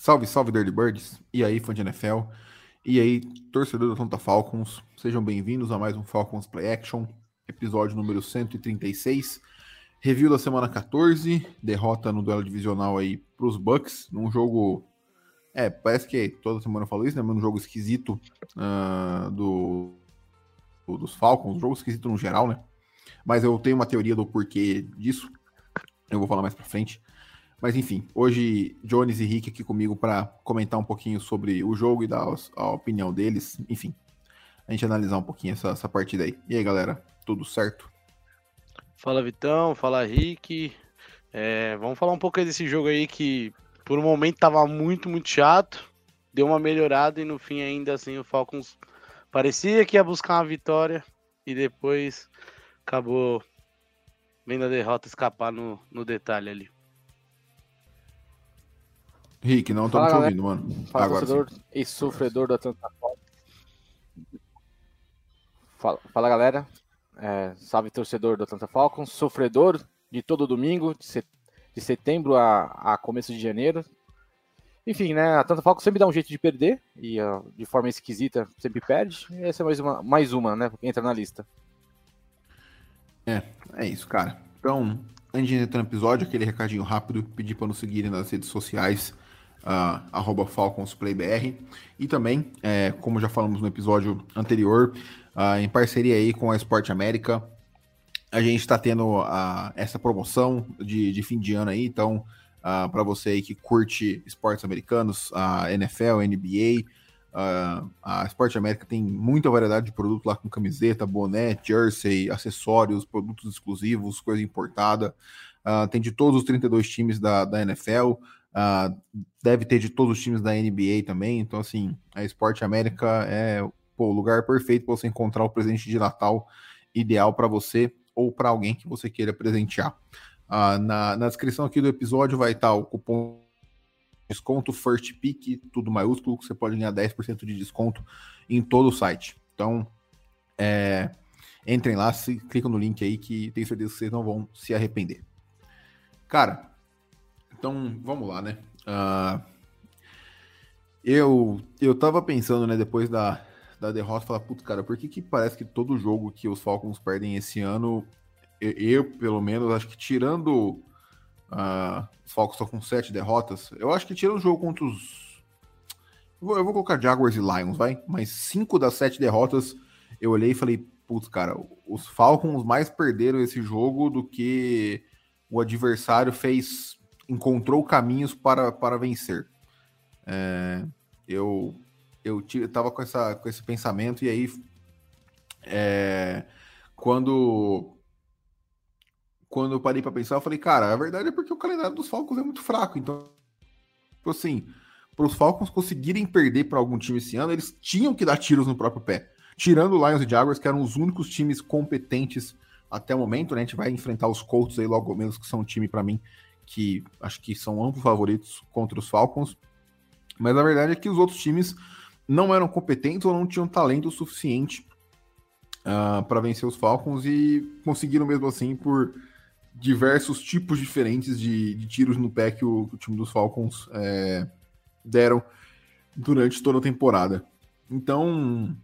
Salve, salve, Dirty Birds. E aí, fã de NFL. E aí, torcedor do Atlanta Falcons. Sejam bem-vindos a mais um Falcons Play Action, episódio número 136. Review da semana 14, derrota no duelo divisional aí pros Bucks, num jogo. É, parece que toda semana eu falo isso, né? Mas um jogo esquisito uh, do, do, dos Falcons, um jogo esquisito no geral, né? Mas eu tenho uma teoria do porquê disso. Eu vou falar mais pra frente. Mas enfim, hoje Jones e Rick aqui comigo para comentar um pouquinho sobre o jogo e dar a opinião deles. Enfim, a gente analisar um pouquinho essa, essa partida aí. E aí, galera, tudo certo? Fala Vitão, fala Rick. É, vamos falar um pouco aí desse jogo aí que por um momento tava muito, muito chato. Deu uma melhorada e no fim ainda assim o Falcons parecia que ia buscar uma vitória e depois acabou vendo a derrota escapar no, no detalhe ali. Rick, não estamos te ouvindo, mano. Fala, Agora torcedor sim. e sofredor da Atlanta Fala, fala galera. É, salve torcedor do Atlanta Falcons, sofredor de todo domingo, de, set de setembro a, a, começo de janeiro. Enfim, né? A Atlanta Falcons sempre dá um jeito de perder e de forma esquisita sempre perde. E essa é mais uma, mais uma, né? Entra na lista. É, é isso, cara. Então, antes de entrar no episódio, aquele recadinho rápido, pedir para nos seguirem nas redes sociais, uh, FalconsPlayBR. E também, é, como já falamos no episódio anterior, uh, em parceria aí com a Esporte América. A gente está tendo uh, essa promoção de, de, fim de ano aí, então, uh, para você aí que curte esportes americanos, a NFL, NBA, a Esporte América tem muita variedade de produto lá com camiseta, boné, jersey, acessórios, produtos exclusivos, coisa importada. tem de todos os 32 times da, da NFL, deve ter de todos os times da NBA também. Então, assim, a Esporte América é pô, o lugar perfeito para você encontrar o presente de Natal ideal para você ou para alguém que você queira presentear. Ah, na, na descrição aqui do episódio vai estar tá o cupom desconto First Pick, tudo maiúsculo, que você pode ganhar 10% de desconto em todo o site. Então, é, entrem lá, se, clicam no link aí que tenho certeza que vocês não vão se arrepender. Cara, então vamos lá, né? Uh, eu, eu tava pensando, né, depois da, da derrota, falar, putz, cara, por que, que parece que todo jogo que os Falcons perdem esse ano, eu, eu pelo menos, acho que tirando uh, os Falcons estão com sete derrotas, eu acho que tirando o jogo contra os. Eu vou, eu vou colocar Jaguars e Lions, vai? Mas cinco das sete derrotas, eu olhei e falei, putz, cara, os Falcons mais perderam esse jogo do que o adversário fez, encontrou caminhos para, para vencer. É, eu eu tava com, essa, com esse pensamento, e aí, é, quando, quando eu parei para pensar, eu falei, cara, a verdade é porque o calendário dos Falcons é muito fraco, então, tipo assim, para os Falcons conseguirem perder para algum time esse ano, eles tinham que dar tiros no próprio pé. Tirando o Lions e Jaguars, que eram os únicos times competentes até o momento, né? A gente vai enfrentar os Colts aí logo menos, que são um time para mim que acho que são amplos favoritos contra os Falcons. Mas a verdade é que os outros times não eram competentes ou não tinham talento suficiente uh, para vencer os Falcons e conseguiram mesmo assim por diversos tipos diferentes de, de tiros no pé que o, o time dos Falcons é, deram durante toda a temporada. Então,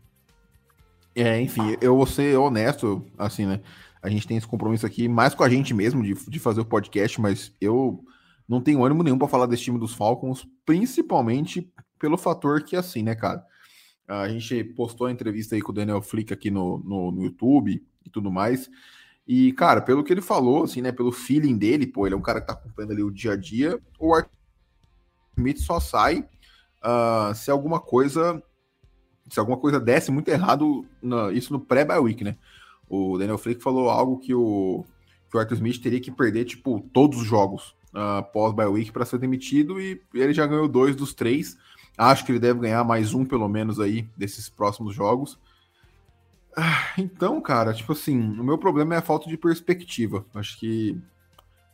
é, enfim, eu vou ser honesto, assim, né? A gente tem esse compromisso aqui mais com a gente mesmo de, de fazer o podcast, mas eu não tenho ânimo nenhum para falar desse time dos Falcons, principalmente pelo fator que, assim, né, cara? A gente postou a entrevista aí com o Daniel Flick aqui no, no, no, YouTube e tudo mais. E, cara, pelo que ele falou, assim, né, pelo feeling dele, pô, ele é um cara que tá acompanhando ali o dia a dia, o Arthur Smith só sai uh, se alguma coisa se alguma coisa desse muito errado, na, isso no pré-bye week, né? O Daniel Flick falou algo que o, que o Arthur Smith teria que perder, tipo, todos os jogos uh, pós-bye week para ser demitido e ele já ganhou dois dos três. Acho que ele deve ganhar mais um, pelo menos, aí, desses próximos jogos. Ah, então, cara, tipo assim, o meu problema é a falta de perspectiva. Acho que,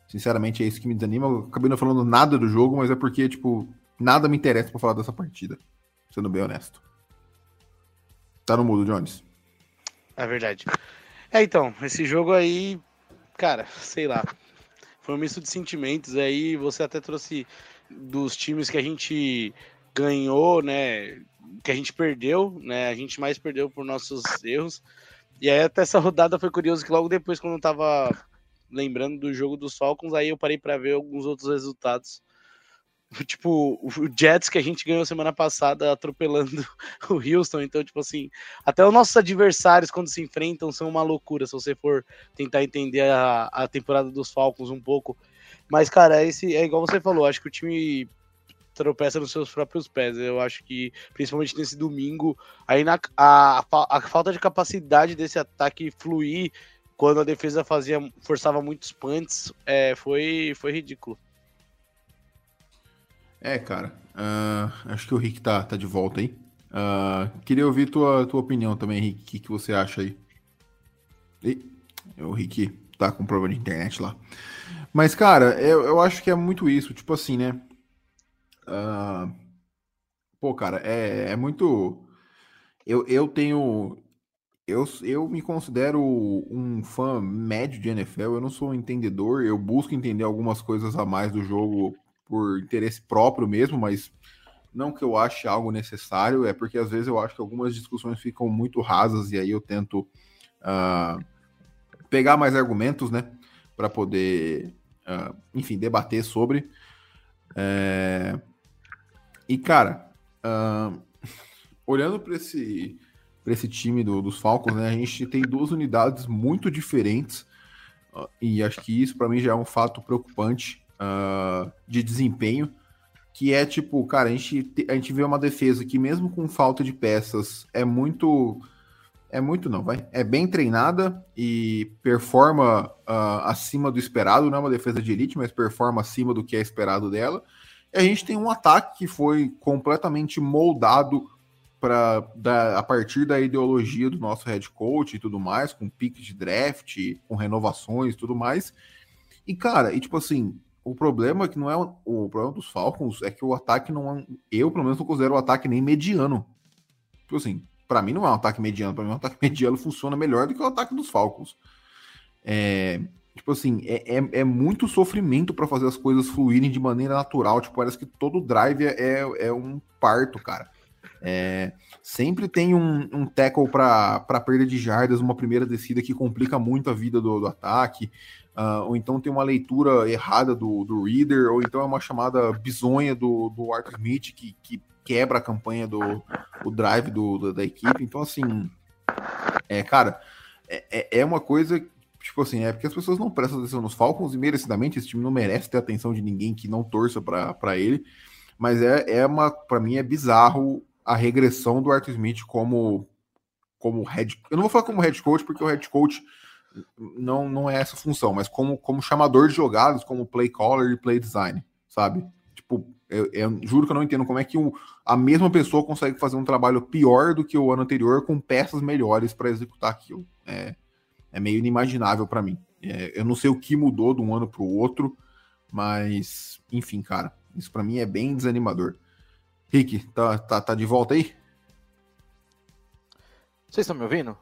sinceramente, é isso que me desanima. Eu acabei não falando nada do jogo, mas é porque, tipo, nada me interessa para falar dessa partida. Sendo bem honesto. Tá no mudo, Jones. É verdade. É, então, esse jogo aí, cara, sei lá. Foi um misto de sentimentos aí. Você até trouxe dos times que a gente ganhou, né? Que a gente perdeu, né? A gente mais perdeu por nossos erros. E aí até essa rodada foi curioso que logo depois, quando eu tava lembrando do jogo dos Falcons, aí eu parei para ver alguns outros resultados. Tipo, o Jets que a gente ganhou semana passada atropelando o Houston. Então, tipo assim, até os nossos adversários, quando se enfrentam, são uma loucura. Se você for tentar entender a, a temporada dos Falcons um pouco. Mas, cara, esse é igual você falou, acho que o time tropeça nos seus próprios pés. Eu acho que, principalmente nesse domingo, aí na, a, a, a falta de capacidade desse ataque fluir quando a defesa fazia forçava muitos punts é, foi, foi ridículo. É, cara. Uh, acho que o Rick tá, tá de volta aí. Uh, queria ouvir tua, tua opinião também, Rick. O que, que você acha aí? E, o Rick tá com problema de internet lá. Mas, cara, eu, eu acho que é muito isso. Tipo assim, né? Uh, pô, cara, é, é muito. Eu, eu tenho. Eu, eu me considero um fã médio de NFL. Eu não sou um entendedor. Eu busco entender algumas coisas a mais do jogo por interesse próprio mesmo, mas não que eu ache algo necessário. É porque às vezes eu acho que algumas discussões ficam muito rasas e aí eu tento uh, pegar mais argumentos, né, para poder, uh, enfim, debater sobre. É... E, cara, uh, olhando para esse, esse time do, dos Falcons, né, a gente tem duas unidades muito diferentes, e acho que isso para mim já é um fato preocupante uh, de desempenho, que é tipo, cara, a gente, a gente vê uma defesa que mesmo com falta de peças é muito é muito não, vai. É bem treinada e performa uh, acima do esperado, não é uma defesa de elite, mas performa acima do que é esperado dela. E a gente tem um ataque que foi completamente moldado para a partir da ideologia do nosso head coach e tudo mais, com piques de draft, com renovações e tudo mais. E, cara, e tipo assim, o problema é que não é o, o problema dos Falcons é que o ataque não é, eu pelo menos não considero o ataque nem mediano. Tipo assim, para mim não é um ataque mediano, para mim um ataque mediano funciona melhor do que o ataque dos Falcons. É, Tipo assim, é, é, é muito sofrimento para fazer as coisas fluírem de maneira natural. Tipo, parece que todo drive é, é, um parto, cara. É, sempre tem um, um tackle para perda de jardas, uma primeira descida que complica muito a vida do, do ataque. Uh, ou então tem uma leitura errada do, do reader, ou então é uma chamada bizonha do, do Arthur Smith que, que quebra a campanha do o drive do, do, da equipe. Então, assim, é, cara, é, é, é uma coisa tipo assim, é porque as pessoas não prestam atenção nos Falcons e merecidamente esse time não merece ter atenção de ninguém que não torça para ele. Mas é, é uma, para mim, é bizarro a regressão do Arthur Smith como como head. Eu não vou falar como head coach, porque o head coach não, não é essa função, mas como, como chamador de jogadas, como play caller e play design, sabe? Tipo, eu, eu juro que eu não entendo como é que o, a mesma pessoa consegue fazer um trabalho pior do que o ano anterior com peças melhores para executar aquilo. É, é meio inimaginável para mim. É, eu não sei o que mudou de um ano para o outro, mas enfim, cara, isso para mim é bem desanimador. Rick, tá, tá, tá de volta aí? Vocês estão me ouvindo?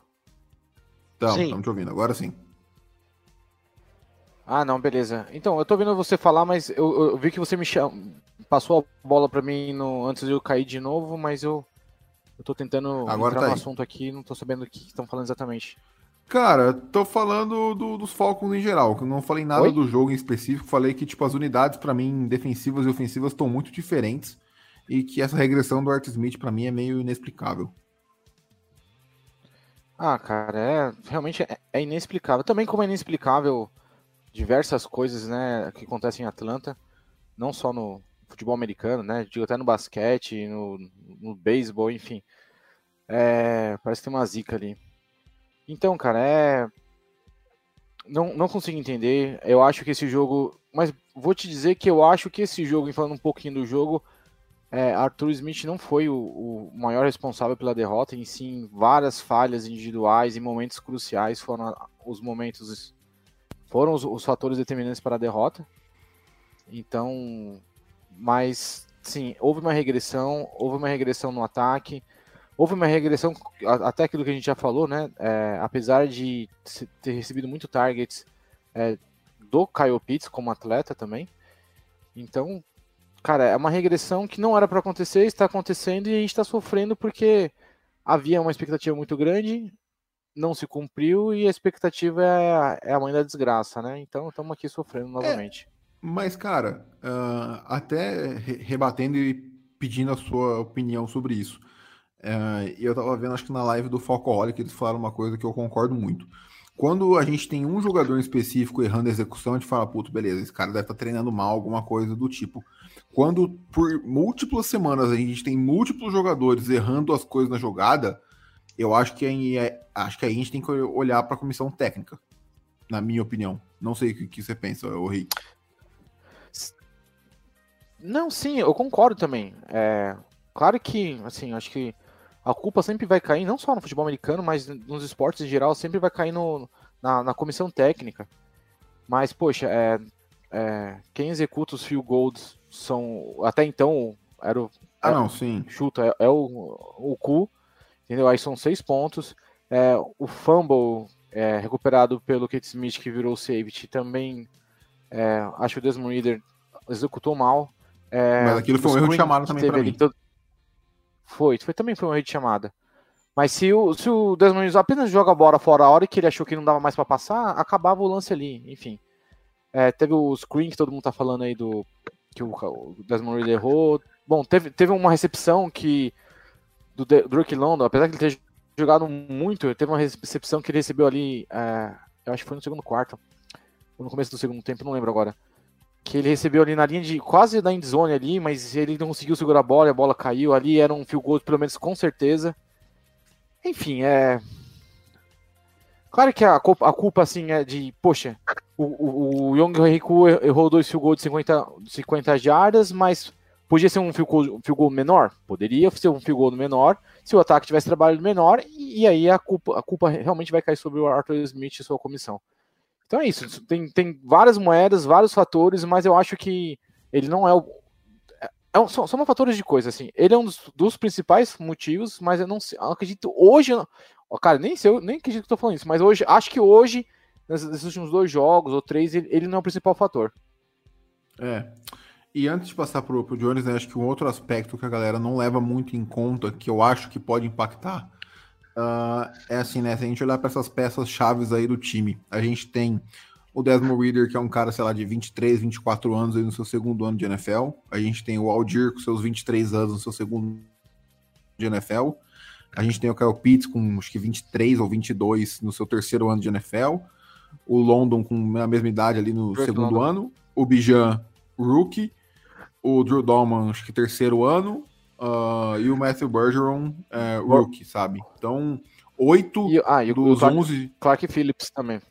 Então, estamos te ouvindo, agora sim. Ah, não, beleza. Então, eu tô ouvindo você falar, mas eu, eu vi que você me cham... passou a bola para mim no... antes de eu cair de novo, mas eu, eu tô tentando agora entrar tá no aí. assunto aqui, não tô sabendo o que estão falando exatamente. Cara, tô falando do, dos Falcons em geral, que eu não falei nada Oi? do jogo em específico, falei que tipo as unidades para mim defensivas e ofensivas estão muito diferentes e que essa regressão do Art Smith para mim é meio inexplicável. Ah, cara, é realmente é, é inexplicável. Também como é inexplicável diversas coisas, né, que acontecem em Atlanta, não só no futebol americano, né, digo até no basquete, no, no beisebol, enfim. É, parece que tem uma zica ali. Então, cara, é. Não, não consigo entender. Eu acho que esse jogo. Mas vou te dizer que eu acho que esse jogo, falando um pouquinho do jogo, é, Arthur Smith não foi o, o, maior responsável pela derrota, em sim várias falhas individuais em momentos cruciais foram os momentos foram os, os, fatores determinantes para a derrota. Então, mas sim, houve uma regressão, houve uma regressão no ataque, houve uma regressão até aquilo que a gente já falou, né? É, apesar de ter recebido muito targets é, do Kyle Pitts como atleta também. Então, cara, é uma regressão que não era para acontecer, está acontecendo e a gente está sofrendo porque havia uma expectativa muito grande, não se cumpriu e a expectativa é, é a mãe da desgraça, né? Então estamos aqui sofrendo é, novamente. É, mas, cara, uh, até rebatendo e pedindo a sua opinião sobre isso. Uh, eu tava vendo, acho que na live do Focoholic, eles falaram uma coisa que eu concordo muito. Quando a gente tem um jogador específico errando a execução, a gente fala, puto, beleza, esse cara deve estar tá treinando mal, alguma coisa do tipo. Quando por múltiplas semanas a gente tem múltiplos jogadores errando as coisas na jogada, eu acho que aí, é, acho que a gente tem que olhar para a comissão técnica, na minha opinião. Não sei o que, que você pensa, o Rick. Não, sim, eu concordo também. É, claro que, assim, acho que a culpa sempre vai cair, não só no futebol americano, mas nos esportes em geral, sempre vai cair no, na, na comissão técnica. Mas, poxa, é, é, quem executa os field goals são. Até então, era o. Ah, é, não, sim. Chuta, é, é, o, o cu, entendeu? Aí são seis pontos. É, o fumble é, recuperado pelo Kate Smith, que virou safety, também. É, acho que o Desmond Reader executou mal. Mas aquilo foi um erro de chamada também para mim. Todo... Foi, foi também foi um erro de chamada. Mas se o, se o Desmond apenas joga a bola fora a hora que ele achou que não dava mais para passar, acabava o lance ali, enfim. É, teve o screen que todo mundo tá falando aí do que o, Desmond Reed errou. Bom, teve, teve uma recepção que do Drake London, apesar de ele ter jogado muito, teve uma recepção que ele recebeu ali, é, eu acho que foi no segundo quarto, ou no começo do segundo tempo, não lembro agora. Que ele recebeu ali na linha de quase da endzone ali, mas ele não conseguiu segurar a bola, a bola caiu ali, era um field goal pelo menos com certeza. Enfim, é. Claro que a culpa, a culpa assim, é de, poxa, o, o, o Riku errou dois field goals de 50, 50 jardas, mas podia ser um field goal, field goal menor? Poderia ser um field goal menor se o ataque tivesse trabalho menor, e, e, aí a culpa, a culpa realmente vai cair sobre o Arthur Smith e sua comissão. Então é isso, tem, tem várias moedas, vários fatores, mas eu acho que ele não é o, é, são, são fatores de coisa, assim. Ele é um dos, dos principais motivos, mas eu não, sei, eu acredito hoje. Ó, cara, nem sei, nem acredito que tô falando isso, mas hoje, acho que hoje, nesses últimos dois jogos ou três, ele, não é o principal fator. É. E antes de passar pro, pro Jones, né, acho que um outro aspecto que a galera não leva muito em conta, que eu acho que pode impactar, uh, é assim, né? Se a gente olhar para essas peças chaves aí do time, a gente tem o Desmond Reader, que é um cara, sei lá, de 23, 24 anos aí no seu segundo ano de NFL. A gente tem o Aldir com seus 23 anos no seu segundo de NFL. A gente tem o Kyle Pitts com acho que 23 ou 22 no seu terceiro ano de NFL. O London com a mesma idade ali no segundo London. ano. O Bijan, rookie. O Drew Dolman, acho que terceiro ano. Uh, e o Matthew Bergeron, uh, rookie, sabe? Então, oito e, ah, e dos Clark, 11... Clark Phillips também.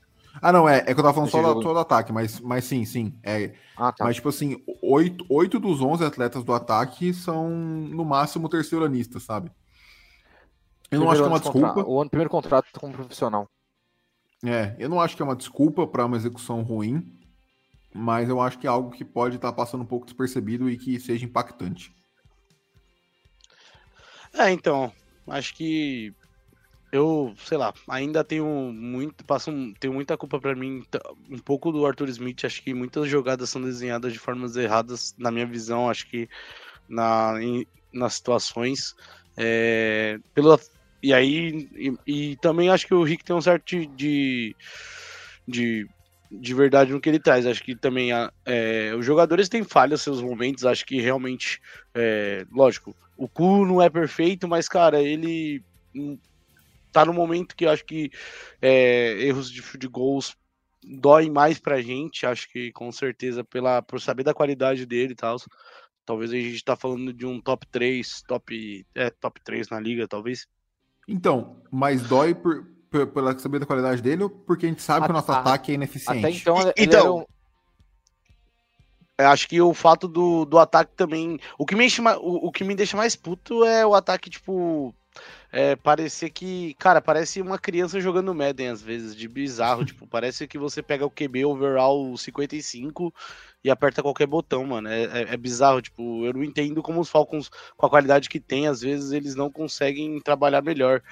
Ah, não, é, é que eu tava falando só, da, só do ataque, mas, mas sim, sim. É, ah, tá. Mas, tipo assim, oito, oito dos onze atletas do ataque são, no máximo, terceiranistas, sabe? Eu não acho que é uma desculpa. O ano, primeiro contrato como profissional. É, eu não acho que é uma desculpa para uma execução ruim, mas eu acho que é algo que pode estar tá passando um pouco despercebido e que seja impactante. É, então, acho que eu, sei lá, ainda tenho muito, passo, tenho muita culpa para mim, um pouco do Arthur Smith, acho que muitas jogadas são desenhadas de formas erradas, na minha visão, acho que na, em, nas situações, é, pelo, e aí, e, e, também acho que o Rick tem um certo de, de, de verdade no que ele traz, acho que também é, os jogadores têm falhas seus momentos, acho que realmente, é, lógico, o cu não é perfeito, mas, cara, ele tá no momento que acho que é, erros de, de gols doem mais pra gente, acho que com certeza pela, por saber da qualidade dele e tal. Talvez a gente tá falando de um top 3, top, é, top 3 na liga, talvez. Então, mas dói por, por, pela saber da qualidade dele ou porque a gente sabe a, que o nosso a, ataque é ineficiente? Até então, então acho que o fato do, do ataque também. O que, me enche, o, o que me deixa mais puto é o ataque, tipo. É, parecer que. Cara, parece uma criança jogando Madden às vezes, de bizarro. tipo, parece que você pega o QB overall 55 e aperta qualquer botão, mano. É, é, é, bizarro, tipo, eu não entendo como os Falcons, com a qualidade que tem, às vezes eles não conseguem trabalhar melhor.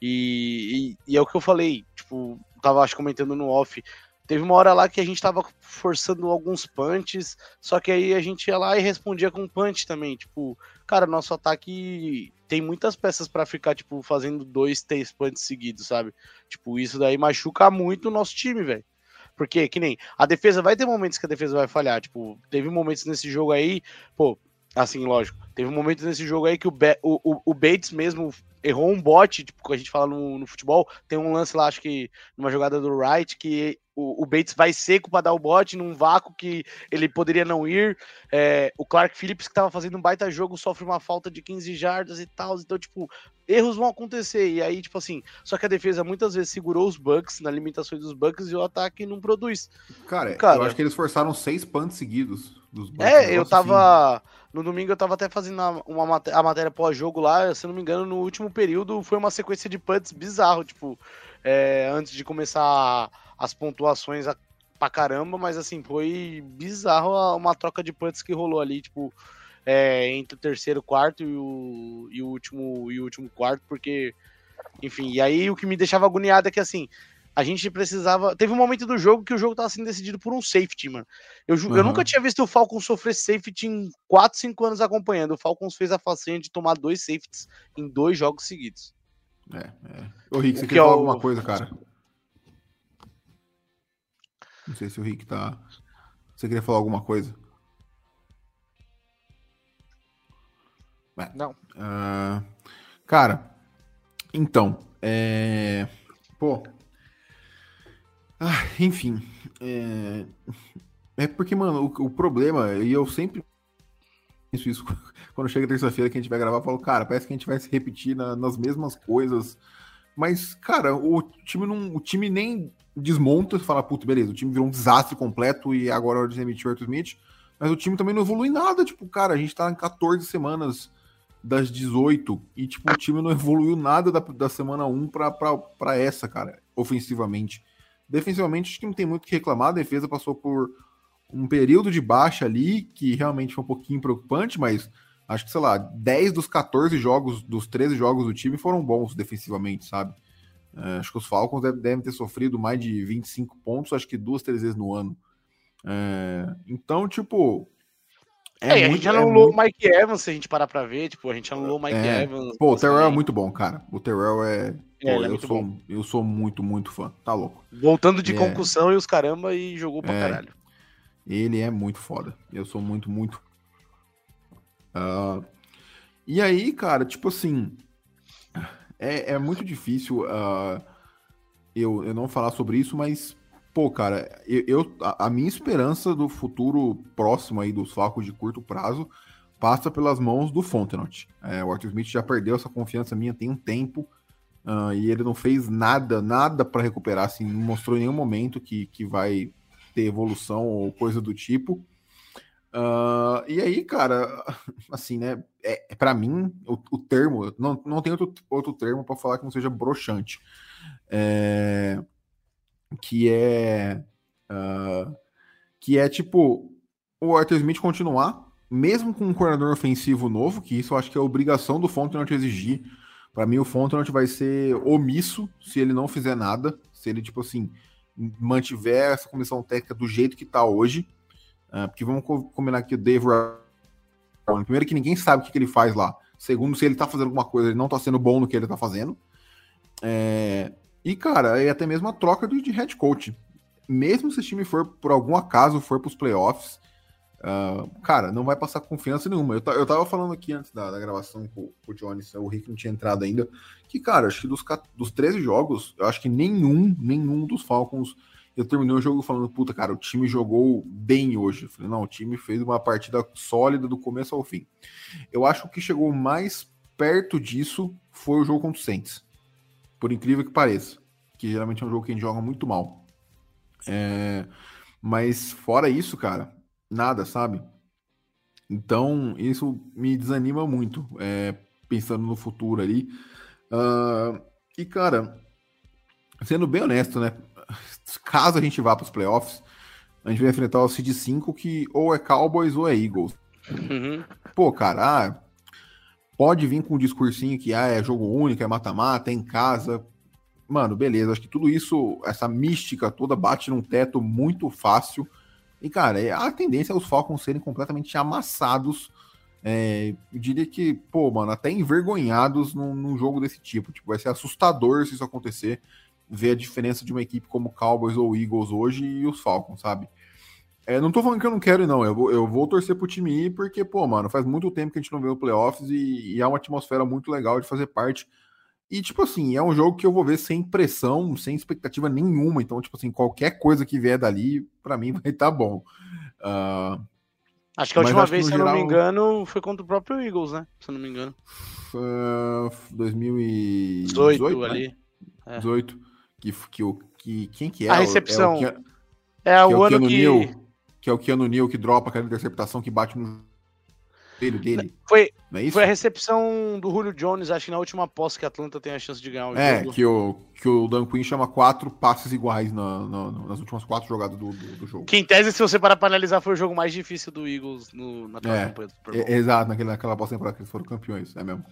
E, e, e é o que eu falei, tipo, tava acho comentando no off. Teve uma hora lá que a gente tava forçando alguns punches, só que aí a gente ia lá e respondia com punch também. Tipo, cara, nosso ataque tem muitas peças para ficar, tipo, fazendo dois, três punches seguidos, sabe? Tipo, isso daí machuca muito o nosso time, velho. Porque, que nem, a defesa vai ter momentos que a defesa vai falhar. Tipo, teve momentos nesse jogo aí, pô, assim, lógico, teve momentos nesse jogo aí que o, o, o Bates mesmo errou um bote, tipo, que a gente fala no, no, futebol, tem um lance lá, acho que numa jogada do Wright, que o, o Bates vai seco para dar o bote num vácuo que ele poderia não ir. É, o Clark Phillips, que estava fazendo um baita jogo, sofre uma falta de 15 jardas e tal. Então, tipo, erros vão acontecer. E aí, tipo assim, só que a defesa muitas vezes segurou os Bucks na limitações dos Bucks e o ataque não produz. Cara, Cara eu acho que eles forçaram seis punts seguidos dos Bucks. É, eu tava. Assim. No domingo eu tava até fazendo uma, a matéria pós-jogo lá, se não me engano, no último período foi uma sequência de punts bizarro, tipo, é, antes de começar as pontuações pra caramba, mas assim, foi bizarro uma troca de punts que rolou ali, tipo, é, entre o terceiro quarto e o, e o último e o último quarto, porque, enfim, e aí o que me deixava agoniado é que assim, a gente precisava. Teve um momento do jogo que o jogo tava sendo decidido por um safety, mano. Eu, uhum. eu nunca tinha visto o Falcons sofrer safety em 4, 5 anos acompanhando. O Falcons fez a façanha de tomar dois safeties em dois jogos seguidos. É, é. Ô, Rick, você quer falar alguma coisa, cara? Não sei se o Rick tá. Você queria falar alguma coisa? É. Não. Uh, cara, então, é... Pô. Ah, enfim. É... é porque, mano, o, o, problema, e eu sempre penso isso quando chega terça-feira que a gente vai gravar, eu falo, cara, parece que a gente vai se repetir na, nas mesmas coisas. Mas, cara, o time não. O time nem desmonta e fala, puta, beleza, o time virou um desastre completo e agora é hora de demitir o Arthur Smith. Mas o time também não evolui nada. Tipo, cara, a gente tá em 14 semanas das 18 e, tipo, o time não evoluiu nada da, da semana 1 pra, pra, pra essa, cara, ofensivamente. Defensivamente, acho que não tem muito o que reclamar. A defesa passou por um período de baixa ali, que realmente foi um pouquinho preocupante, mas acho que, sei lá, 10 dos 14 jogos, dos 13 jogos do time foram bons defensivamente, sabe? É, acho que os Falcons devem ter sofrido mais de 25 pontos, acho que duas, três vezes no ano. É, então, tipo. É, é muito, a gente anulou o Mike Evans, se a gente parar pra ver, tipo, a gente anulou o Mike é, Evans. Pô, o Terrell é muito bom, cara. O Terrell é. Pô, é eu, sou, bom. eu sou muito, muito fã. Tá louco. Voltando de concussão e os caramba e jogou pra caralho. Ele é muito foda. Eu sou muito, muito. Uh, e aí, cara, tipo assim é, é muito difícil uh, eu, eu não falar sobre isso, mas, pô, cara, eu, eu a, a, minha esperança do futuro próximo aí dos Falcons de curto prazo passa pelas mãos do Fontenot. É, o Arthur Smith já perdeu essa confiança minha tem um tempo uh, e ele não fez nada, nada para recuperar, assim, não mostrou em nenhum momento que, que vai ter evolução ou coisa do tipo. Uh, e aí, cara, assim, né? É, é para mim, o, o, termo, não, não tem outro, outro termo para falar que não seja broxante. É, que é. Uh, que é tipo o Arthur Smith continuar, mesmo com um coordenador ofensivo novo, que isso eu acho que é obrigação do Fontenot exigir. Para mim, o Fontenot vai ser omisso se ele não fizer nada, se ele, tipo assim, mantiver essa comissão técnica do jeito que tá hoje. Uh, porque vamos combinar aqui o Dave Brown. Primeiro que ninguém sabe o que, que, ele faz lá. Segundo, se ele tá fazendo alguma coisa, ele não tá sendo bom no que ele tá fazendo. É... E, cara, e até mesmo a troca de, head coach. Mesmo se o time for, por algum acaso, for pros playoffs, uh, cara, não vai passar confiança nenhuma. Eu, eu tava falando aqui antes da, da gravação com, com, o Jones, o Rick não tinha entrado ainda, que, cara, acho que dos, dos 13 jogos, eu acho que nenhum, nenhum dos Falcons eu terminei o jogo falando, puta, cara, o time jogou bem hoje. Eu falei, não, o time fez uma partida sólida do começo ao fim. Eu acho que chegou mais perto disso foi o jogo contra o Saints. Por incrível que pareça. Que geralmente é um jogo que a gente joga muito mal. É... Mas fora isso, cara, nada, sabe? Então, isso me desanima muito, é, pensando no futuro ali. Uh, e, cara, sendo bem honesto, né? Caso a gente vá para os playoffs, a gente vai enfrentar o Seed 5, que ou é Cowboys ou é Eagles. Uhum. Pô, cara, ah, pode vir com um discursinho que ah, é jogo único, é mata-mata, é em casa. Mano, beleza. Acho que tudo isso, essa mística toda, bate num teto muito fácil. E, cara, é, a tendência é os Falcons serem completamente amassados. É, eu diria que, pô, mano, até envergonhados num, num, jogo desse tipo. Tipo, vai ser assustador se isso acontecer. Ver a diferença de uma equipe como Cowboys ou Eagles hoje e os Falcons, sabe? É, não tô falando que eu não quero, não. Eu vou, eu vou torcer pro time ir, porque, pô, mano, faz muito tempo que a gente não vê o playoffs e, e é uma atmosfera muito legal de fazer parte. E, tipo assim, é um jogo que eu vou ver sem pressão, sem expectativa nenhuma. Então, tipo assim, qualquer coisa que vier dali, para mim vai estar tá bom. Uh, acho que a última vez, se eu não me engano, foi contra o próprio Eagles, né? Se eu não me engano. Uh, 2018 18, né? ali. É. 18. Que, que, que, quem que é? A recepção. É o, é, é o, ano que... Que é o Keanu Neal que dropa aquela interceptação que bate no joelho dele. Foi, é foi a recepção do Julio Jones, acho que na última posse que a Atlanta tem a chance de ganhar o é, jogo. É, que o, que o Dan Quinn chama quatro passes iguais na, na, nas últimas quatro jogadas do, do, do, jogo. Que em tese, se você parar para analisar, foi o jogo mais difícil do Eagles no, na é, campanha do Super Bowl. É, exato, naquela, naquela pós-temporada que eles foram campeões, é mesmo.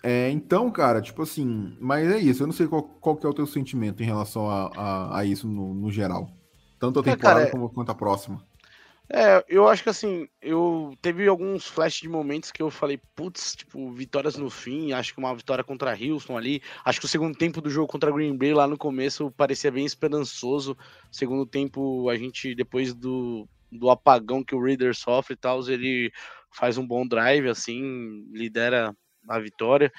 É, então, cara, tipo assim, mas é isso. Eu não sei qual, qual que é o teu sentimento em relação a, a, a isso no, no geral. Tanto a temporada é, cara, como quanto a próxima. É, eu acho que assim, eu teve alguns flash de momentos que eu falei, putz, tipo, vitórias no fim, acho que uma vitória contra Houston ali, acho que o segundo tempo do jogo contra Green Bay lá no começo parecia bem esperançoso. Segundo tempo, a gente, depois do, do apagão que o Reader sofre e tal, ele faz um bom drive, assim, lidera a vitória.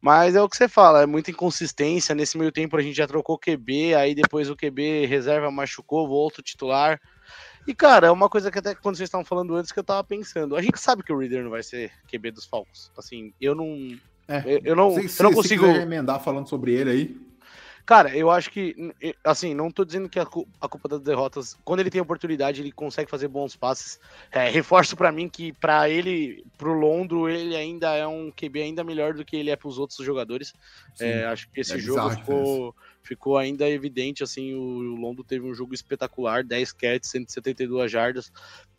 Mas é o que você fala, é muita inconsistência. Nesse meio tempo a gente já trocou QB, aí depois o QB reserva machucou, volta o titular. E, cara, é uma coisa que até quando vocês estavam falando antes que eu tava pensando. A gente sabe que o Reader não vai ser QB dos Falcons. Assim, eu não. É, eu, não, se, eu não consigo. Se emendar falando sobre ele aí. Cara, eu acho que, assim, não tô dizendo que a, culpa das derrotas, quando ele tem oportunidade, ele consegue fazer bons passes. É, reforço para mim que para ele, pro Londro, ele ainda é um QB ainda melhor do que ele é pros outros jogadores. É, acho que esse é jogo ficou, ficou ainda evidente, assim, o, o Londo teve um jogo espetacular, 10 catches, 172 jardas,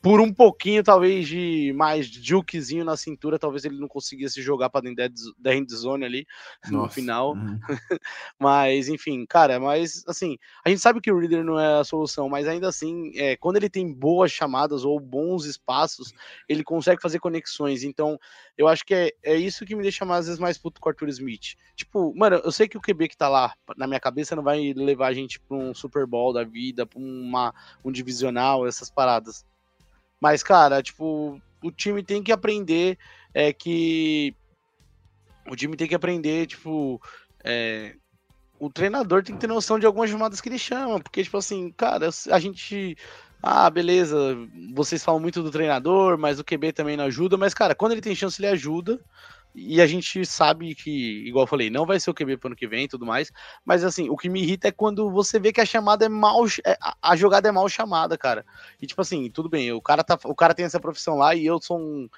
por um pouquinho, talvez, de mais jukezinho na cintura, talvez ele não conseguisse jogar para dentro da end zone ali Nossa. no final. Uhum. mas, enfim, cara, mas assim, a gente sabe que o Reader não é a solução, mas ainda assim, é, quando ele tem boas chamadas ou bons espaços, ele consegue fazer conexões. Então, eu acho que é, é isso que me deixa mais, às vezes mais puto com o Arthur Smith. Tipo, mano, eu sei que o QB que tá lá na minha cabeça não vai levar a gente pra um Super Bowl da vida, pra uma, um divisional, essas paradas. Mas, cara, tipo, o time tem que aprender é, que. O time tem que aprender, tipo. É, o treinador tem que ter noção de algumas chamadas que ele chama, porque, tipo assim, cara, a gente. Ah, beleza, vocês falam muito do treinador, mas o QB também não ajuda, mas, cara, quando ele tem chance, ele ajuda. E a gente sabe que, igual eu falei, não vai ser o QB pro ano que vem e tudo mais. Mas assim, o que me irrita é quando você vê que a chamada é mal. É, a jogada é mal chamada, cara. E tipo assim, tudo bem, o cara, tá, o cara tem essa profissão lá e eu sou um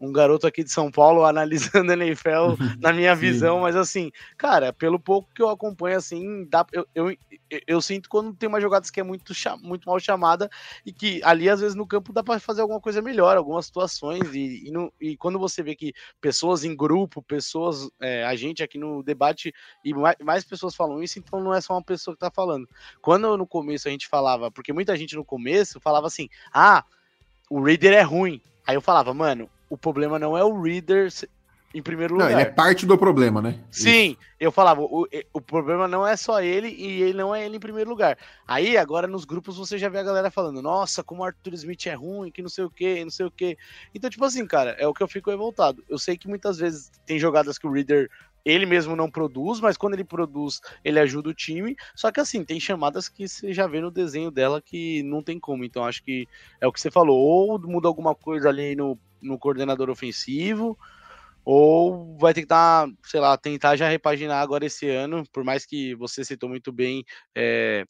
um garoto aqui de São Paulo analisando a NFL na minha visão, mas assim, cara, pelo pouco que eu acompanho, assim, dá, eu, eu, eu, sinto quando tem uma jogada que é muito, muito mal chamada e que ali, às vezes, no campo dá para fazer alguma coisa melhor, algumas situações, e, e, no, e, quando você vê que pessoas em grupo, pessoas, é, a gente aqui no debate, e mais, mais, pessoas falam isso, então não é só uma pessoa que tá falando. Quando no começo a gente falava, porque muita gente no começo falava assim, ah, o Reader é ruim. Aí eu falava, mano, o problema não é o Reader em primeiro lugar. Não, ele é parte do problema, né? Sim, Isso. eu falava, o, o problema não é só ele e ele não é ele em primeiro lugar. Aí, agora nos grupos você já vê a galera falando, nossa, como o Arthur Smith é ruim, que não sei o que, não sei o que. Então, tipo assim, cara, é o que eu fico revoltado. Eu sei que muitas vezes tem jogadas que o Reader ele mesmo não produz, mas quando ele produz, ele ajuda o time. Só que assim, tem chamadas que você já vê no desenho dela que não tem como. Então acho que é o que você falou, ou muda alguma coisa ali no no coordenador ofensivo, ou vai dar, sei lá, tentar já repaginar agora esse ano, por mais que você citou muito bem é,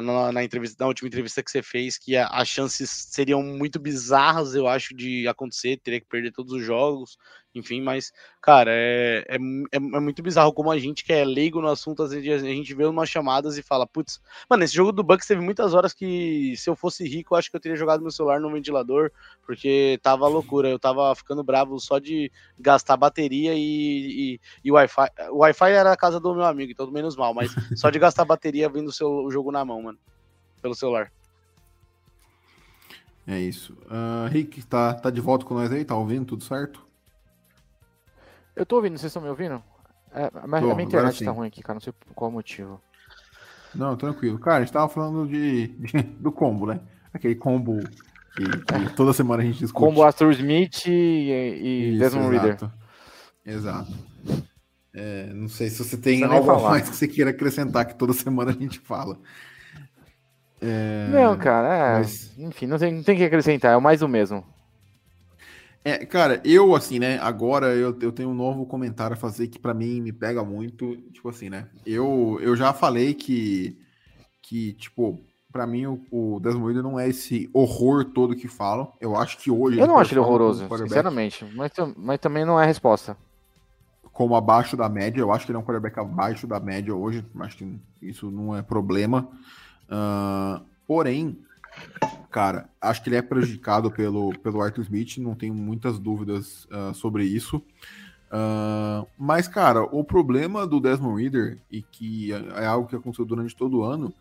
na, na, entrevista, na última entrevista que você fez, que a, as chances seriam muito bizarras, eu acho, de acontecer, teria que perder todos os jogos, enfim, mas, cara, é, é, é, é muito bizarro como a gente que é leigo no assunto, às vezes a gente vê umas chamadas e fala, putz, mano, esse jogo do Bucks teve muitas horas que se eu fosse rico, eu acho que eu teria jogado meu celular no ventilador, porque tava loucura, eu tava ficando bravo só de gastar bateria e, e, e Wi-Fi. O Wi-Fi era a casa do meu amigo, então menos mal, mas só de gastar bateria vindo o, seu, o jogo na mão, mano, pelo celular. É isso. Uh, Rick, tá, tá de volta com nós aí? Tá ouvindo tudo certo? Eu tô ouvindo, vocês estão me ouvindo? É, mas tô, a minha internet tá ruim aqui, cara, não sei por qual motivo. Não, tranquilo. Cara, a gente tava falando de, de do combo, né? Aquele combo que, que, toda semana a gente discute. Combo Arthur Smith e, e Desmond Reader. Exato. É, não sei se você tem algo falar. mais que você queira acrescentar, que toda semana a gente fala. É... Não, cara, é, mas... enfim, não tem, não tem que acrescentar, é o mais o mesmo. É, cara, eu, assim, né, agora eu, eu tenho um novo comentário a fazer que para mim me pega muito, tipo assim, né, eu, eu já falei que, que tipo, para mim o, o não é esse horror todo que falam, eu acho que hoje... Eu não acho ele horroroso, sinceramente, mas, mas também não é a resposta. Como abaixo da média, eu acho que ele é um quarterback abaixo da média hoje, acho que isso não é problema, uh, porém, Cara, acho que ele é prejudicado pelo, pelo Arthur Smith, não tenho muitas dúvidas uh, sobre isso. Uh, mas, cara, o problema do Desmond Reader, e que é, é algo que aconteceu durante todo o ano,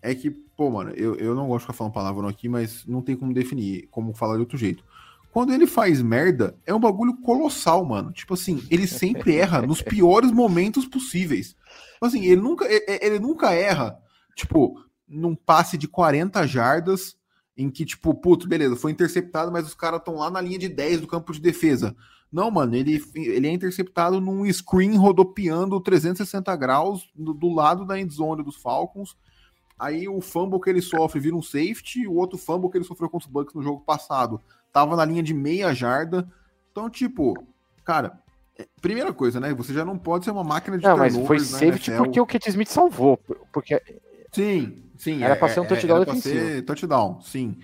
é que, pô, mano, eu, eu não gosto de ficar falando palavra aqui, mas não tem como definir, como falar de outro jeito. Quando ele faz merda, é um bagulho colossal, mano. Tipo assim, ele sempre erra nos piores momentos possíveis. Tipo assim, ele nunca, ele, ele nunca erra, tipo, num passe de 40 jardas, em que, tipo, putz, beleza, foi interceptado, mas os caras estão lá na linha de 10 do campo de defesa. Não, mano, ele, ele é interceptado num screen rodopiando 360 graus do, do lado da endzone dos Falcons. Aí o fumble que ele sofre vira um safety, o outro fumble que ele sofreu contra os Bucks no jogo passado tava na linha de meia jarda. Então, tipo, cara, é, primeira coisa, né? Você já não pode ser uma máquina de Não, mas foi safety NFL. porque o Kit Smith salvou. Porque Sim, sim. Era é, pra ser um é, touchdown era defensivo. Pra ser touchdown, sim.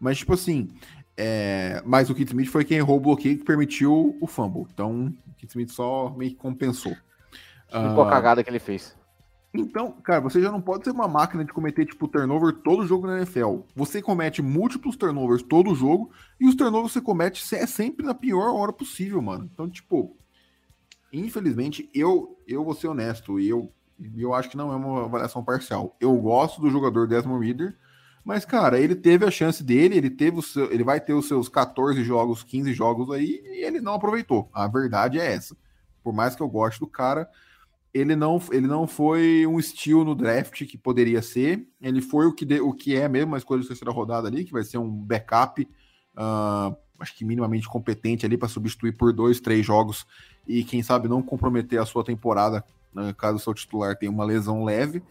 Mas, tipo assim, é... mas o Kit Smith foi quem errou o bloqueio que permitiu o fumble. Então, o Kit Smith só meio que compensou. Ficou a ah, cagada que ele fez. Então, cara, você já não pode ser uma máquina de cometer, tipo, turnover todo jogo na NFL. Você comete múltiplos turnovers todo jogo, e os turnovers você comete é sempre na pior hora possível, mano. Então, tipo, infelizmente, eu, eu vou ser honesto, e eu e eu acho que não é uma avaliação parcial. Eu gosto do jogador Desmond Reader, mas, cara, ele teve a chance dele, ele teve o seu, ele vai ter os seus 14 jogos, 15 jogos aí, e ele não aproveitou. A verdade é essa. Por mais que eu goste do cara, ele não, ele não foi um estilo no draft que poderia ser. Ele foi o que, de, o que é mesmo a escolha de terceira rodada ali, que vai ser um backup, uh, acho que minimamente competente ali para substituir por dois, três jogos e quem sabe não comprometer a sua temporada né, caso o seu titular tenha uma lesão leve.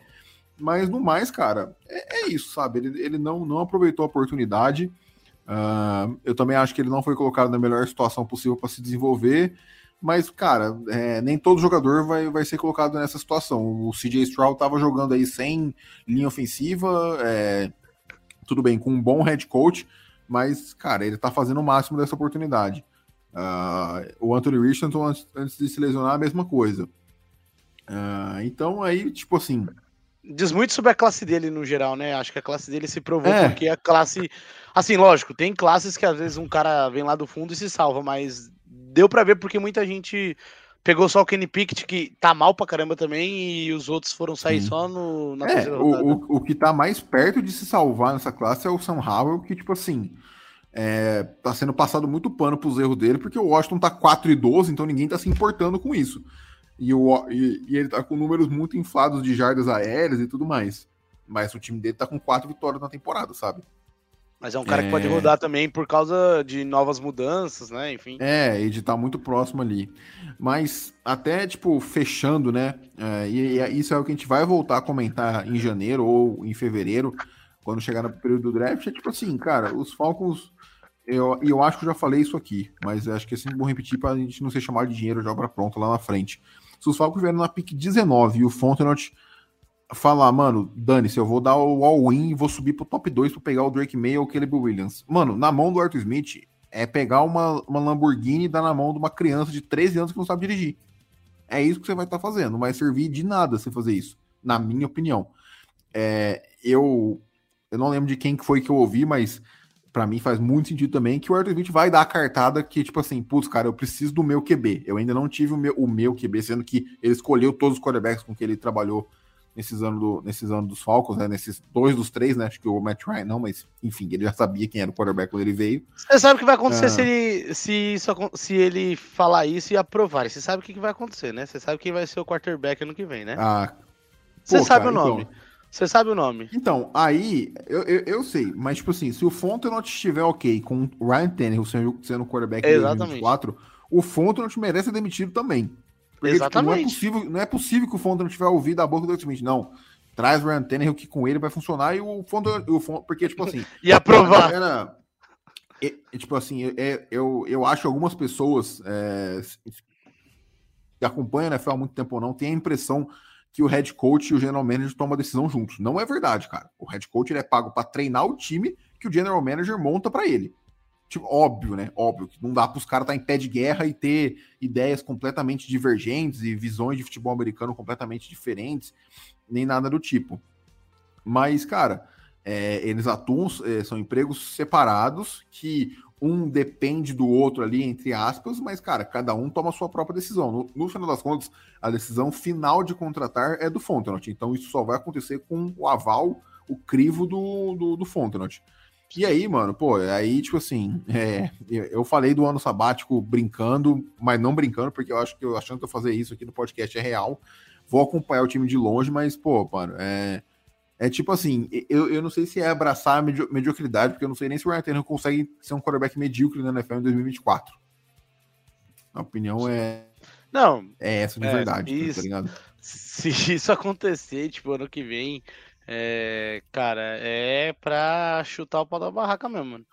Mas no mais, cara, é, é isso, sabe? Ele, ele não, não aproveitou a oportunidade. Uh, eu também acho que ele não foi colocado na melhor situação possível para se desenvolver. Mas, cara, é, nem todo jogador vai, vai ser colocado nessa situação. O CJ Stroud estava jogando aí sem linha ofensiva, é, tudo bem, com um bom head coach, mas, cara, ele está fazendo o máximo dessa oportunidade. Uh, o Anthony Richardson, antes, antes de se lesionar, a mesma coisa. Uh, então aí, tipo assim. Diz muito sobre a classe dele no geral, né? Acho que a classe dele se provou é. porque a classe. Assim, lógico, tem classes que às vezes um cara vem lá do fundo e se salva, mas deu para ver porque muita gente pegou só o Kenny Pickett, que tá mal pra caramba também, e os outros foram sair Sim. só no, na é, o, o, o, que tá mais perto de se salvar nessa classe é o Sam Howell, que, tipo assim, é, tá sendo passado muito pano pros erros dele, porque o Washington tá 4 e 12, então ninguém tá se importando com isso. E, o, e, e, ele tá com números muito inflados de jardas aéreas e tudo mais. Mas o time dele tá com quatro vitórias na temporada, sabe? Mas é um cara é... que pode é. rodar também por causa de novas mudanças, né? Enfim. É, e de estar tá muito próximo ali. Mas até, tipo, fechando, né? É, e, e, isso é o que a gente vai voltar a comentar em janeiro ou em fevereiro, quando chegar no período do draft. É tipo assim, cara, os Falcons. Eu, eu acho que eu já falei isso aqui, mas acho que é sempre bom repetir para a gente não ser chamado de dinheiro de obra pronta lá na frente. Se os Falcons vieram na pick 19 e o Fontenot falar, mano, dane-se, eu vou dar o all-in e vou subir pro top 2 pra pegar o Drake May ou o Caleb Williams. Mano, na mão do Arthur Smith é pegar uma, uma Lamborghini e dar na mão de uma criança de 13 anos que não sabe dirigir. É isso que você vai estar tá fazendo. Não vai servir de nada você fazer isso, na minha opinião. É, eu, eu não lembro de quem que foi que eu ouvi, mas para mim faz muito sentido também que o Arthur Smith vai dar a cartada que, tipo assim, putz, cara, eu preciso do meu QB. Eu ainda não tive o meu, o meu QB, sendo que ele escolheu todos os quarterbacks com que ele trabalhou nesses anos, do, nesses anos dos Falcons, né? Nesses dois dos três, né? Acho que o Matt Ryan não, mas enfim, ele já sabia quem era o quarterback quando ele veio. Você sabe o que vai acontecer ah. se ele se, isso, se ele falar isso e aprovar. Você sabe o que vai acontecer, né? Você sabe quem vai ser o quarterback ano que vem, né? Ah. Você sabe cara, o nome. Então... Você sabe o nome. Então, aí, eu, eu, eu, sei, mas, tipo assim, se o Fontenot estiver ok com o Ryan Tannehill sendo, sendo quarterback em 2024, o Fontenot merece ser demitido também. Porque, Exatamente. Tipo, não, é possível, não é possível que o Fontenot tiver ouvido a boca do Smith, não. Traz o Ryan Tannehill que com ele vai funcionar e o Fontenot, o Fontenot porque, tipo assim... e aprovar. Galera, é, é, tipo assim, é, eu, eu acho algumas pessoas é, que acompanham a NFL há muito tempo ou não, tem a impressão que o head coach e o general manager tomam a decisão juntos. Não é verdade, cara. O head coach ele é pago para treinar o time que o general manager monta para ele. Tipo, óbvio, né? Óbvio que não dá para os caras estar tá em pé de guerra e ter ideias completamente divergentes e visões de futebol americano completamente diferentes, nem nada do tipo. Mas, cara, é, eles atuam, é, são empregos separados que um depende do outro ali, entre aspas, mas, cara, cada um toma a sua própria decisão. No, no final das contas, a decisão final de contratar é do Fontenot. Então, isso só vai acontecer com o aval, o crivo do, do, do Fontenot. E aí, mano, pô, aí, tipo assim, é, eu falei do ano sabático brincando, mas não brincando, porque eu acho que eu achando que eu fazer isso aqui no podcast é real. Vou acompanhar o time de longe, mas, pô, mano, é é tipo assim, eu, eu não sei se é abraçar a medio, mediocridade, porque eu não sei nem se o Ryan Tannehill consegue ser um quarterback medíocre na NFL em 2024. A opinião é. Não. É essa de é, verdade, tá isso, tá ligado? Se isso acontecer, tipo, ano que vem, é, cara, é pra chutar o pau da barraca mesmo, mano.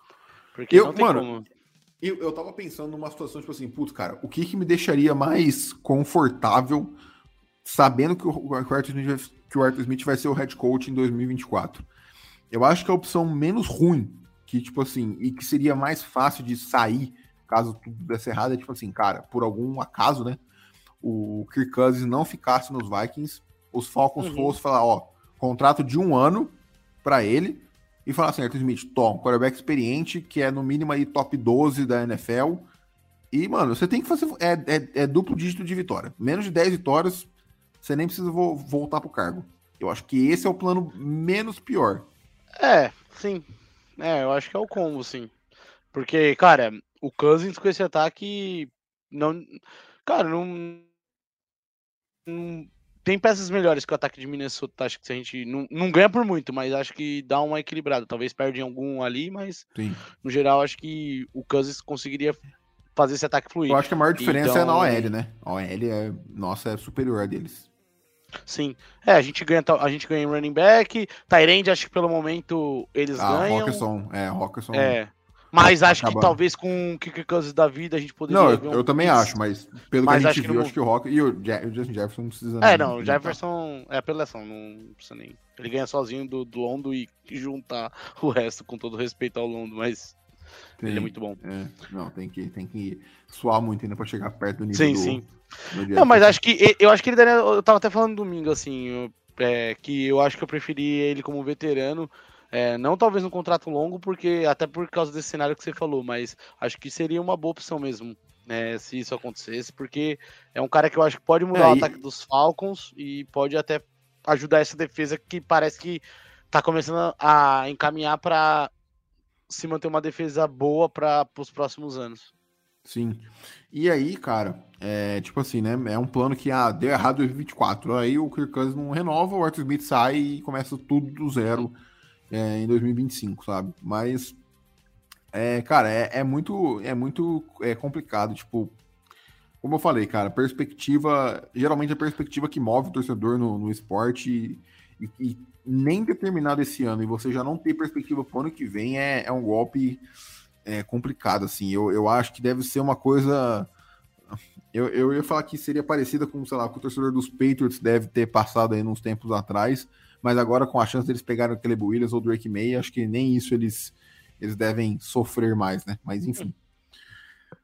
Porque eu, mano, como. Eu, eu tava pensando numa situação, tipo assim, putz, cara, o que que me deixaria mais confortável sabendo que o, o Arthur Smith que o Arthur Smith vai ser o head coach em 2024. Eu acho que a opção menos ruim, que, tipo assim, e que seria mais fácil de sair caso tudo desse errado, é tipo assim, cara, por algum acaso, né? O Kirk Cousins não ficasse nos Vikings, os Falcons uhum. fossem falar, ó, contrato de um ano para ele, e falar assim, Arthur Smith, Tom, quarterback experiente, que é no mínimo aí top 12 da NFL, e, mano, você tem que fazer, é, é, é duplo dígito de vitória, menos de 10 vitórias, você nem precisa vo voltar pro cargo. Eu acho que esse é o plano menos pior. É, sim. É, eu acho que é o combo, sim. Porque, cara, o Cousins com esse ataque não. Cara, não. não tem peças melhores que o ataque de Minnesota. Acho que a gente não, não ganha por muito, mas acho que dá uma equilibrada. Talvez perde algum ali, mas Sim. no geral acho que o Cousins conseguiria fazer esse ataque fluir. Eu acho que a maior diferença então... é na OL, né? A OL é, nossa, é superior a deles. Sim. É, a gente ganha, a gente ganha em running back. Tyrande, acho que pelo momento eles ah, ganham. Rockerson, é, Rockerson. É. Mas acho que talvez com o Cousins da vida a gente poderia. Não, eu, um... eu também acho, mas pelo mas que a gente viu, acho que o Rock e o, Justin Jefferson não precisa. É, não, o Jefferson é apelação, não precisa nem. Ele ganha sozinho do, do Londo e juntar o resto, com todo respeito ao Londo, mas tem, ele é muito bom. É, não, tem que, tem que suar muito ainda pra chegar perto do nível sim, do, sim. Não, mas acho que eu acho que ele daria. Eu tava até falando domingo, assim, é, que eu acho que eu preferi ele como veterano. É, não talvez um contrato longo, porque até por causa desse cenário que você falou, mas acho que seria uma boa opção mesmo, né, se isso acontecesse, porque é um cara que eu acho que pode mudar é, o ataque dos Falcons e pode até ajudar essa defesa que parece que tá começando a encaminhar para se manter uma defesa boa para os próximos anos. Sim. E aí, cara, é tipo assim, né? É um plano que ah, deu errado em 2024. Aí o Kirk Cousins não renova, o Arthur Smith sai e começa tudo do zero é, em 2025, sabe? Mas, é, cara, é, é muito, é muito é complicado. Tipo, como eu falei, cara, perspectiva. Geralmente a perspectiva que move o torcedor no, no esporte e, e, nem determinado esse ano e você já não ter perspectiva pro ano que vem é, é um golpe é, complicado, assim. Eu, eu acho que deve ser uma coisa eu, eu ia falar que seria parecida com, sei lá, com o torcedor dos Patriots deve ter passado aí uns tempos atrás, mas agora com a chance deles pegarem o Caleb Williams ou o Drake May, acho que nem isso eles, eles devem sofrer mais, né? Mas enfim.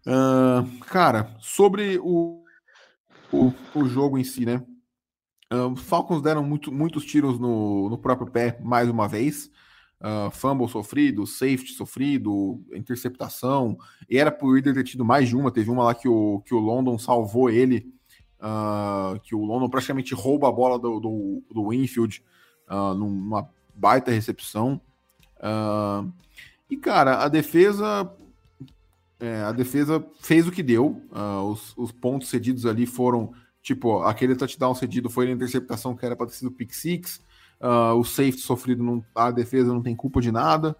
Uh, cara, sobre o, o, o, jogo em si, né? Uh, os Falcons deram muito, muitos tiros no, no próprio pé mais uma vez. Uh, fumble sofrido, safety sofrido, interceptação, e era por ele ter tido mais de uma. Teve uma lá que o, que o London salvou ele, uh, que o London praticamente rouba a bola do, do, do Winfield uh, numa baita recepção. e cara, a defesa. É, a defesa fez o que deu. Os, os, pontos cedidos ali foram tipo aquele touchdown cedido foi na interceptação que era para ter sido pick six. Uh, o safety sofrido, não, a defesa não tem culpa de nada.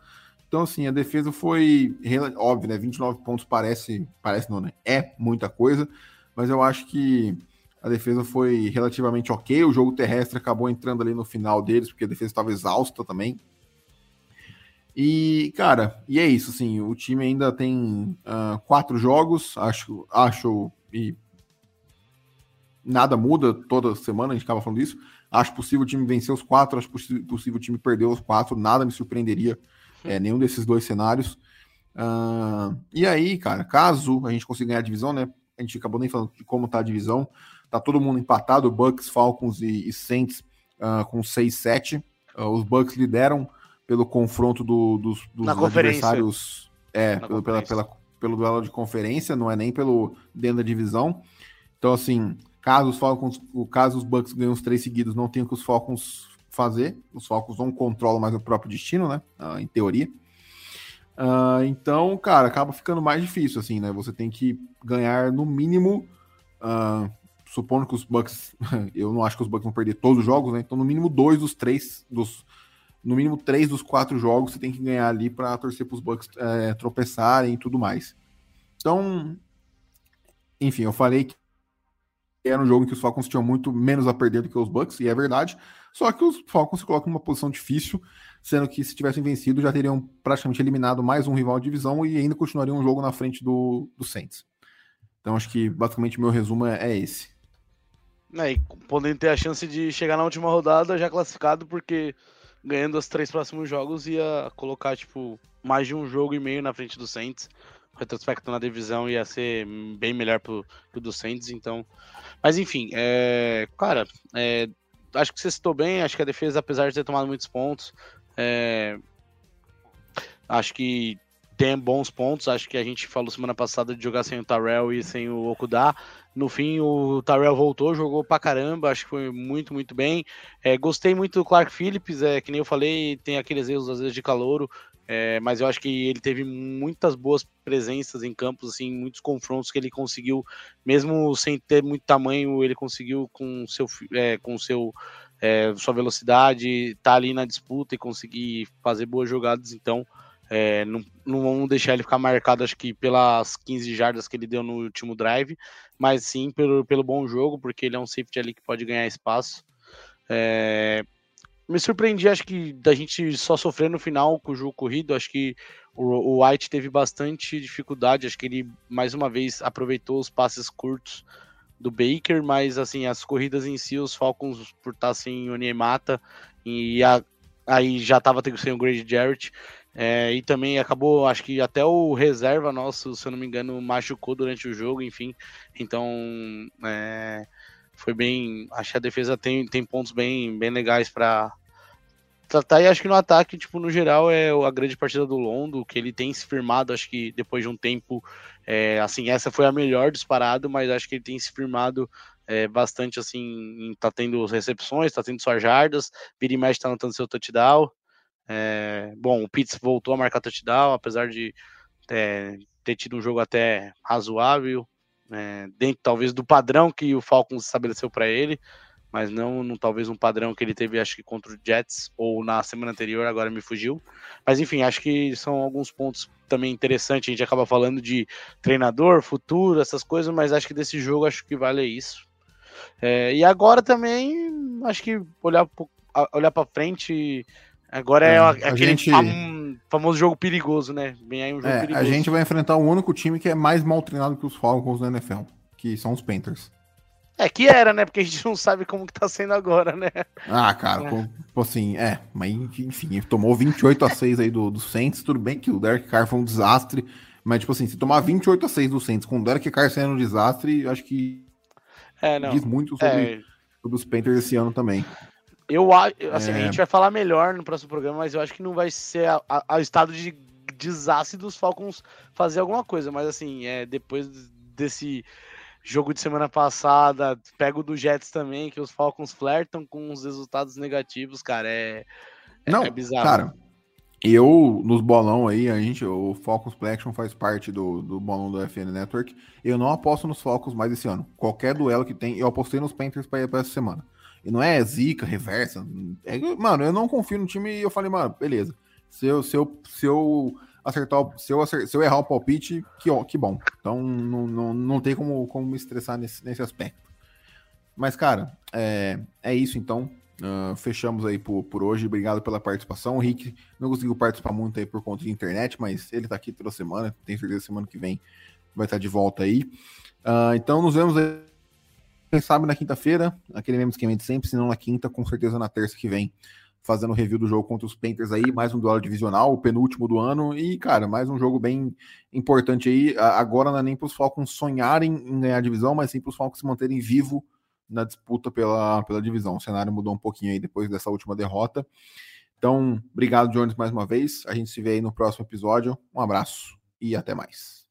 Então, assim, a defesa foi óbvio, né? 29 pontos parece, parece não, né? É muita coisa, mas eu acho que a defesa foi relativamente ok. O jogo terrestre acabou entrando ali no final deles, porque a defesa estava exausta também. E, cara, e é isso, assim, o time ainda tem uh, quatro jogos, acho, acho, e nada muda toda semana, a gente acaba falando isso. Acho possível o time vencer os quatro, acho possível o time perder os quatro, nada me surpreenderia é, nenhum desses dois cenários. Uh, e aí, cara, caso a gente consiga ganhar a divisão, né? A gente acabou nem falando de como tá a divisão. Tá todo mundo empatado, Bucks, Falcons e, e Saints uh, com 6-7. Uh, ah, os Bucks lideram pelo confronto do, dos, dos adversários. É, pelo, pela, pela, pelo duelo de conferência, não é nem pelo dentro da divisão. Então, assim, Caso os Falcons, caso os Bucks ganhem os três seguidos, não tem o que os Falcons fazer. Os Falcons não controlam mais o próprio destino, né? Uh, em teoria. Uh, então, cara, acaba ficando mais difícil, assim, né? Você tem que ganhar no mínimo. Uh, supondo que os Bucks. eu não acho que os Bucks vão perder todos os jogos, né? Então, no mínimo dois dos três. Dos, no mínimo três dos quatro jogos você tem que ganhar ali para torcer para os Bucks é, tropeçarem e tudo mais. Então, enfim, eu falei que era um jogo em que os Falcons tinham muito menos a perder do que os Bucks, e é verdade. Só que os Falcons se colocam numa posição difícil, sendo que se tivessem vencido já teriam praticamente eliminado mais um rival de divisão e ainda continuariam um jogo na frente do, do Saints. Então acho que basicamente meu resumo é, é esse. É, e podendo ter a chance de chegar na última rodada já classificado, porque ganhando os três próximos jogos ia colocar tipo mais de um jogo e meio na frente do Saints retrospecto na divisão ia ser bem melhor pro, pro do Saints, então. Mas enfim, é, cara, é, acho que você citou bem, acho que a defesa, apesar de ter tomado muitos pontos, é, acho que tem bons pontos. Acho que a gente falou semana passada de jogar sem o Tarell e sem o Okuda. No fim, o Tarell voltou, jogou pra caramba, acho que foi muito, muito bem. É, gostei muito do Clark Phillips, é, que nem eu falei, tem aqueles erros às vezes de calouro, é, mas eu acho que ele teve muitas boas presenças em campos, assim, muitos confrontos que ele conseguiu, mesmo sem ter muito tamanho, ele conseguiu com seu, é, com seu é, sua velocidade, estar tá ali na disputa e conseguir fazer boas jogadas. Então, é, não, não vamos deixar ele ficar marcado, acho que pelas 15 jardas que ele deu no último drive, mas sim pelo, pelo bom jogo, porque ele é um safety ali que pode ganhar espaço. É, me surpreendi, acho que da gente só sofrer no final com o jogo corrido. Acho que o, White teve bastante dificuldade. Acho que ele mais uma vez aproveitou os passes curtos do Baker, mas assim, as corridas em si, os Falcons por estar sem o Niemata e a, aí já estava sem o Grady Jarrett. É, e também acabou, acho que até o reserva nosso, se eu não me engano, machucou durante o jogo, enfim. Então, é, foi bem. Acho que a defesa tem, tem pontos bem, bem legais para tratar. E acho que no ataque, tipo, no geral, é a grande partida do Londo, que ele tem se firmado. Acho que depois de um tempo, é, assim, essa foi a melhor disparado, mas acho que ele tem se firmado é, bastante, assim, tá tendo recepções, tá tendo suas jardas, vira e mexe tá anotando seu touchdown. É, bom, o Pitts voltou a marcar touchdown, apesar de é, ter tido um jogo até razoável é, dentro talvez do padrão que o Falcons estabeleceu para ele, mas não, não, talvez um padrão que ele teve acho que contra o Jets ou na semana anterior, agora me fugiu. Mas enfim, acho que são alguns pontos também interessantes. A gente acaba falando de treinador, futuro, essas coisas, mas acho que desse jogo acho que vale isso. É, e agora também acho que olhar olhar para frente agora é, é aquele gente... famoso jogo perigoso, né? Vem aí um jogo é, perigoso. A gente vai enfrentar o único time que é mais mal treinado que os Falcons na NFL. que são os Panthers. É que era, né? Porque a gente não sabe como que tá sendo agora, né? Ah, cara, é. Com, assim, é, mas enfim, tomou 28 a 6 aí do, do Saints, tudo bem que o Derek Carr foi um desastre, mas tipo assim, se tomar 28 a 6 do Saints com o Derek Carr sendo um desastre, acho que é, não. diz muito sobre, é... sobre os Panthers esse ano também. Eu assim, é... a gente vai falar melhor no próximo programa, mas eu acho que não vai ser o estado de desastre dos Falcons fazer alguma coisa, mas assim, é depois desse jogo de semana passada, pego do Jets também, que os Falcons flertam com os resultados negativos, cara, é, é Não, é bizarro. Cara, eu, nos bolão aí, a gente, o Falcons Play Action faz parte do, do bolão do FN Network, eu não aposto nos Falcons mais esse ano. Qualquer duelo que tem, eu apostei nos Panthers para essa semana. E não é zica, reversa. É, mano, eu não confio no time e eu falei, mano, beleza. Se eu, se eu, se eu acertar, se eu, se eu errar o palpite, que, ó, que bom. Então não, não, não tem como, como me estressar nesse, nesse aspecto. Mas, cara, é, é isso então. Uh, fechamos aí por, por hoje. Obrigado pela participação. O Rick não conseguiu participar muito aí por conta de internet, mas ele tá aqui toda semana. Tenho certeza que semana que vem vai estar de volta aí. Uh, então nos vemos aí. Quem sabe na quinta-feira, aquele mesmo esquema de sempre, se não na quinta, com certeza na terça que vem fazendo review do jogo contra os Panthers aí, mais um duelo divisional, o penúltimo do ano, e, cara, mais um jogo bem importante aí. Agora não é nem para os Falcons sonharem em ganhar a divisão, mas sim para os Falcons se manterem vivo na disputa pela, pela divisão. O cenário mudou um pouquinho aí depois dessa última derrota. Então, obrigado, Jones, mais uma vez. A gente se vê aí no próximo episódio. Um abraço e até mais.